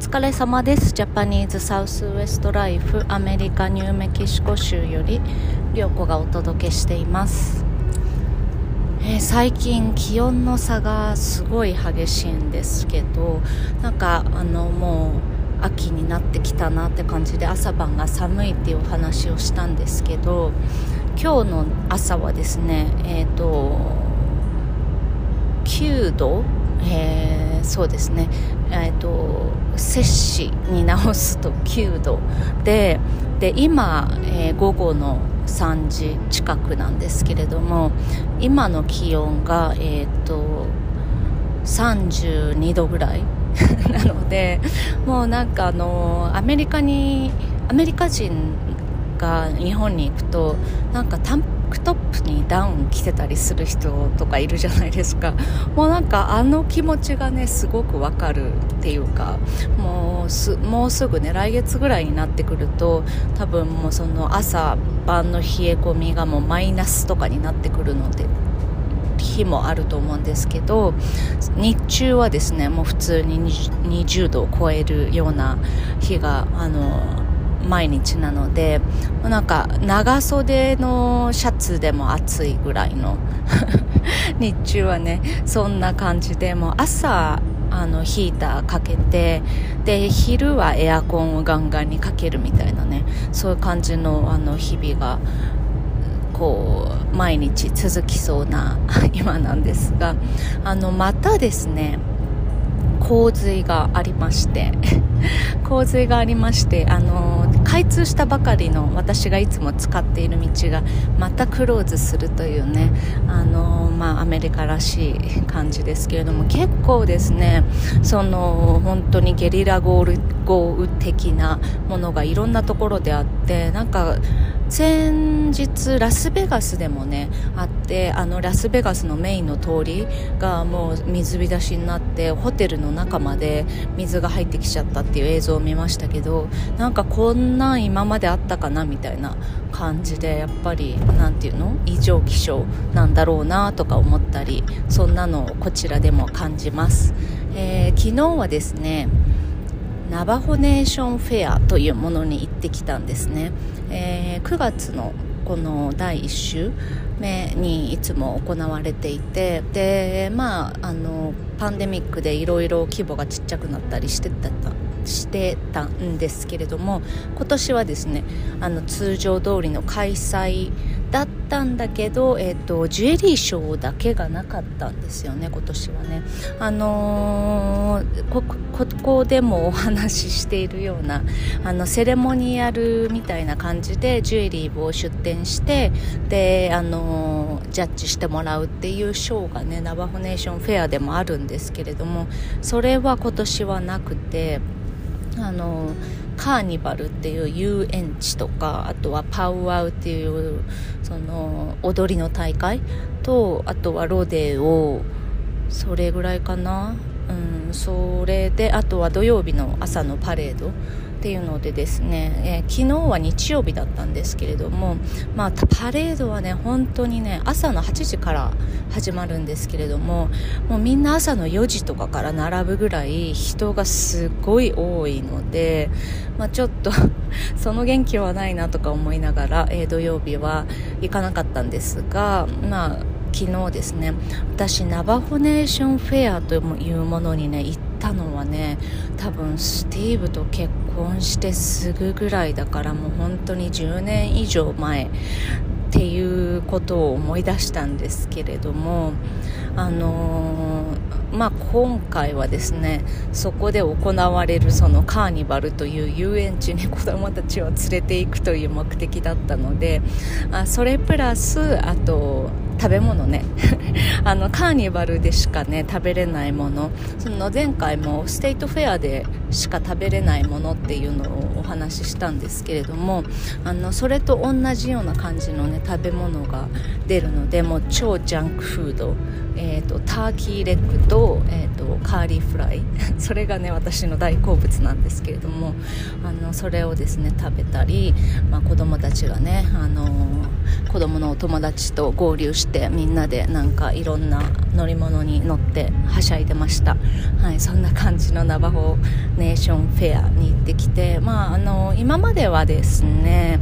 疲れ様です。ジャパニーズサウスウエストライフアメリカニューメキシコ州より涼子がお届けしています、えー、最近気温の差がすごい激しいんですけどなんかあのもう秋になってきたなって感じで朝晩が寒いっていうお話をしたんですけど今日の朝はですねえっ、ー、と9度えー、そうですね、えーと、摂氏に直すと9度。でで今、えー、午後の3時近くなんですけれども今の気温が、えーと、32度ぐらい なのでもうなんかあのアメリカにアメリカ人が日本に行くとなんか短クトップにダウン着てたりする人とかいるじゃないですか。もうなんかあの気持ちがねすごくわかるっていうかもうすもうすぐね来月ぐらいになってくると多分もうその朝晩の冷え込みがもうマイナスとかになってくるので日もあると思うんですけど日中はですねもう普通に20度を超えるような日があの毎日なのでなんか長袖のシャツでも暑いぐらいの 日中はねそんな感じでも朝あのヒーターかけてで昼はエアコンをガンガンにかけるみたいなねそういう感じのあの日々がこう毎日続きそうな 今なんですがあのまたですね 洪水がありまして洪水がありましてあの開通したばかりの私がいつも使っている道がまたクローズするというねあの、まあ、アメリカらしい感じですけれども結構ですねその本当にゲリラ豪雨的なものがいろんなところであってなんか先日ラスベガスでもねあってあのラスベガスのメインの通りがもう水浸しになってホテルの中まで水が入ってきちゃったっていう映像を見ましたけどなんかこんなん今まであったかなみたいな感じでやっぱり何て言うの？異常気象なんだろうなとか思ったりそんなのをこちらでも感じます、えー、昨日はですねナバホネーションフェアというものに行ってきたんですね、えー、9月のこの第1週目にいつも行われていてでまああのパンデミックでいろいろ規模がちっちゃくなったりしてたしてたんですけれども今年はですねあの通常通りの開催ったんだけど、えーと、ジュエリーショーだけがなかったんですよね今年はね。あのー、こここでもお話ししているようなあのセレモニアルみたいな感じでジュエリーを出展してで、あのー、ジャッジしてもらうっていうショーがねナバホネーションフェアでもあるんですけれどもそれは今年はなくて。あのカーニバルっていう遊園地とかあとはパウアウっていうその踊りの大会とあとはロデオそれぐらいかな。うんそれであとは土曜日の朝のパレードっていうのでですね、えー、昨日は日曜日だったんですけれども、まあ、パレードはね本当にね朝の8時から始まるんですけれどももうみんな朝の4時とかから並ぶぐらい人がすごい多いので、まあ、ちょっと その元気はないなとか思いながら、えー、土曜日は行かなかったんですがまあ昨日ですね私ナバホネーションフェアというものにね行ったのはね多分スティーブと結婚してすぐぐらいだからもう本当に10年以上前っていうことを思い出したんですけれどもあのー、まあ、今回はですねそこで行われるそのカーニバルという遊園地に子どもたちを連れていくという目的だったのであそれプラスあと食べ物ね。あのカーニバルでしかね食べれないもの。その前回も state fair でしか食べれないものっていうのをお話ししたんですけれどもあのそれと同じような感じのね食べ物が出るのでもう超ジャンクフード、えーと、 turkey leg と,、えーと、 curly fry。それがね私の大好物なんですけれどもあのそれをですね食べたり、まあ、子供たちがねあの子供のお友達と合流してみんなでなんかいろんな乗り物に乗ってはしゃいでました、はい、そんな感じのナバホネーションフェアに行ってきて、まあ、あの今まではですね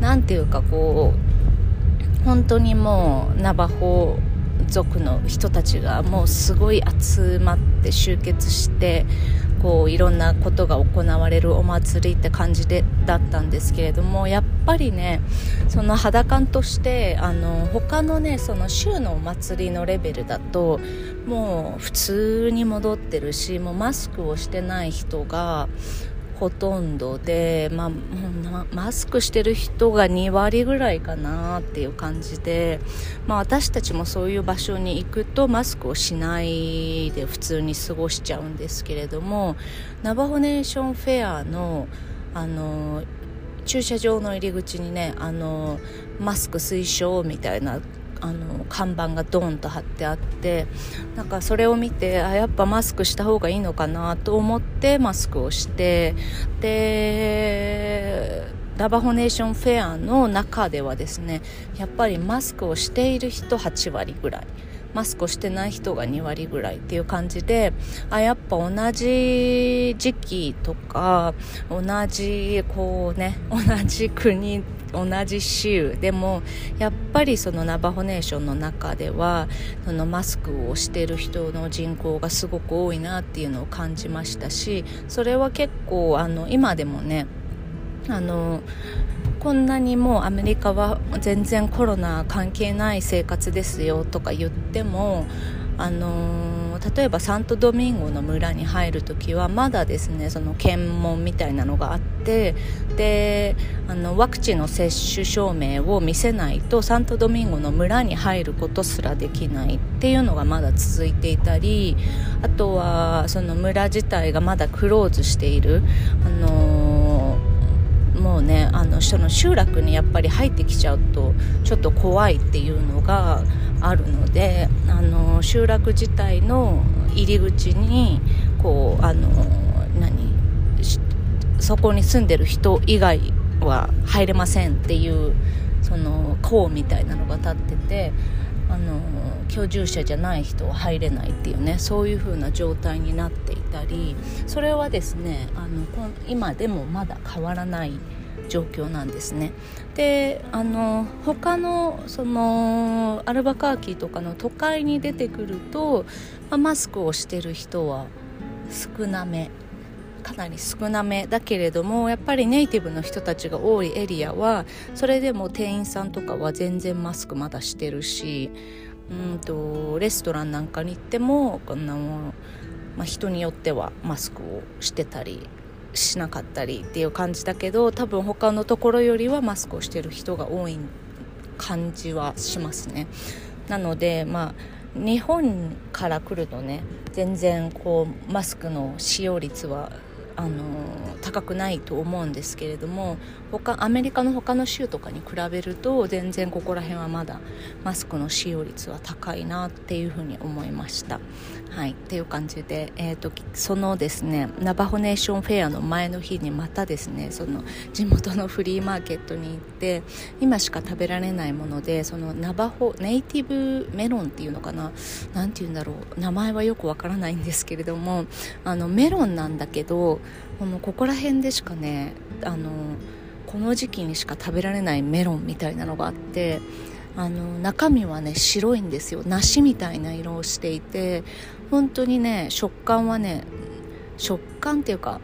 何ていうかこう本当にもうナバホ族の人たちがもうすごい集まって集結してこういろんなことが行われるお祭りって感じでだったんですけれどもやっぱりねその肌感としてあの他のねその州のお祭りのレベルだともう普通に戻ってるしもうマスクをしてない人がほとんどで、まあ、マスクしてる人が2割ぐらいかなっていう感じで、まあ、私たちもそういう場所に行くとマスクをしないで普通に過ごしちゃうんですけれどもナバホネーションフェアのあの駐車場の入り口にねあのマスク推奨みたいなあの看板がドーンと貼ってあってなんかそれを見てあやっぱマスクした方がいいのかなと思ってマスクをしてでラバホネーションフェアの中ではですねやっぱりマスクをしている人8割ぐらい。マスクしてない人が2割ぐらいっていう感じであやっぱ同じ時期とか同じこうね同じ国同じ州でもやっぱりそのナバホネーションの中ではそのマスクをしてる人の人口がすごく多いなっていうのを感じましたしそれは結構あの今でもねあのこんなにもうアメリカは全然コロナ関係ない生活ですよとか言ってもあのー、例えばサントドミンゴの村に入る時はまだですねその検問みたいなのがあってであのワクチンの接種証明を見せないとサントドミンゴの村に入ることすらできないっていうのがまだ続いていたりあとはその村自体がまだクローズしている、あのねあのその集落にやっぱり入ってきちゃうとちょっと怖いっていうのがあるのであの集落自体の入り口にこうあの何そこに住んでる人以外は入れませんっていうその項みたいなのが立っててあの居住者じゃない人は入れないっていうねそういう風な状態になっていたりそれはですねあの今でもまだ変わらない状況なんですね。であの他のそのアルバカーキーとかの都会に出てくると、まあ、マスクをしてる人は少なめ。かなり少なめだけれどもやっぱりネイティブの人たちが多いエリアはそれでも店員さんとかは全然マスクまだしてるしうんとレストランなんかに行ってもこんなもまあ、人によってはマスクをしてたりしなかったりっていう感じだけど多分他のところよりはマスクをしてる人が多い感じはしますね。なのでまあ日本から来るとね全然こうマスクの使用率はあの高くないと思うんですけれども他アメリカの他の州とかに比べると全然ここら辺はまだマスクの使用率は高いなっていうふうに思いました。はい、っていう感じで、えーと、そのですねナバホネーションフェアの前の日にまたですねその地元のフリーマーケットに行って今しか食べられないものでそのナバホネイティブメロンっていうのかな何て言うんだろう名前はよくわからないんですけれどもあのメロンなんだけどこのここら辺でしかねあのこの時期にしか食べられないメロンみたいなのがあってあの中身はね白いんですよ。梨みたいな色をしていて本当にね食感はね食感っていうか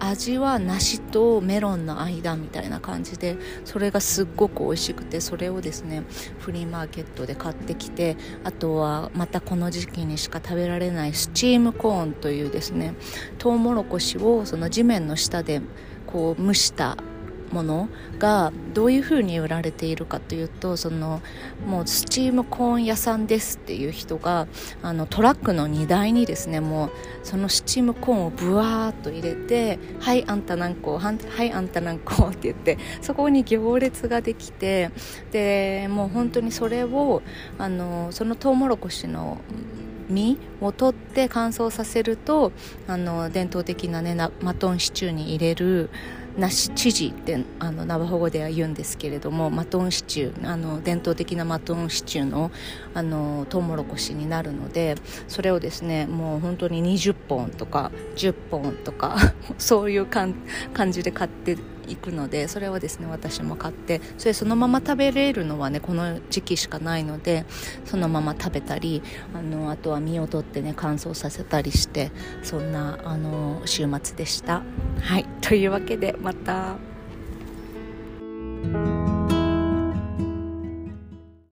味は梨とメロンの間みたいな感じでそれがすっごく美味しくてそれをですねフリーマーケットで買ってきてあとはまたこの時期にしか食べられないスチームコーンというですねトウモロコシをその地面の下でこう蒸したものがどういうふうに売られているかというとそのもうスチームコーン屋さんですっていう人があのトラックの荷台にですねもうそのスチームコーンをブワーっと入れて「はいあんた何個はいあんた何個」って言ってそこに行列ができてでもう本当にそれをあのそのトウモロコシの実を取って乾燥させるとあの伝統的なねマトンシチューに入れる梨チジってあのナバホ語では言うんですけれどもマトンシチューあの伝統的なマトンシチューのあのトウモロコシになるのでそれをですねもう本当に20本とか10本とか そういう感じで買っていくのでそれをですね私も買ってそれそのまま食べれるのはねこの時期しかないのでそのまま食べたりあのあとは実を取ってね乾燥させたりしてそんなあの週末でしたはいというわけでまた。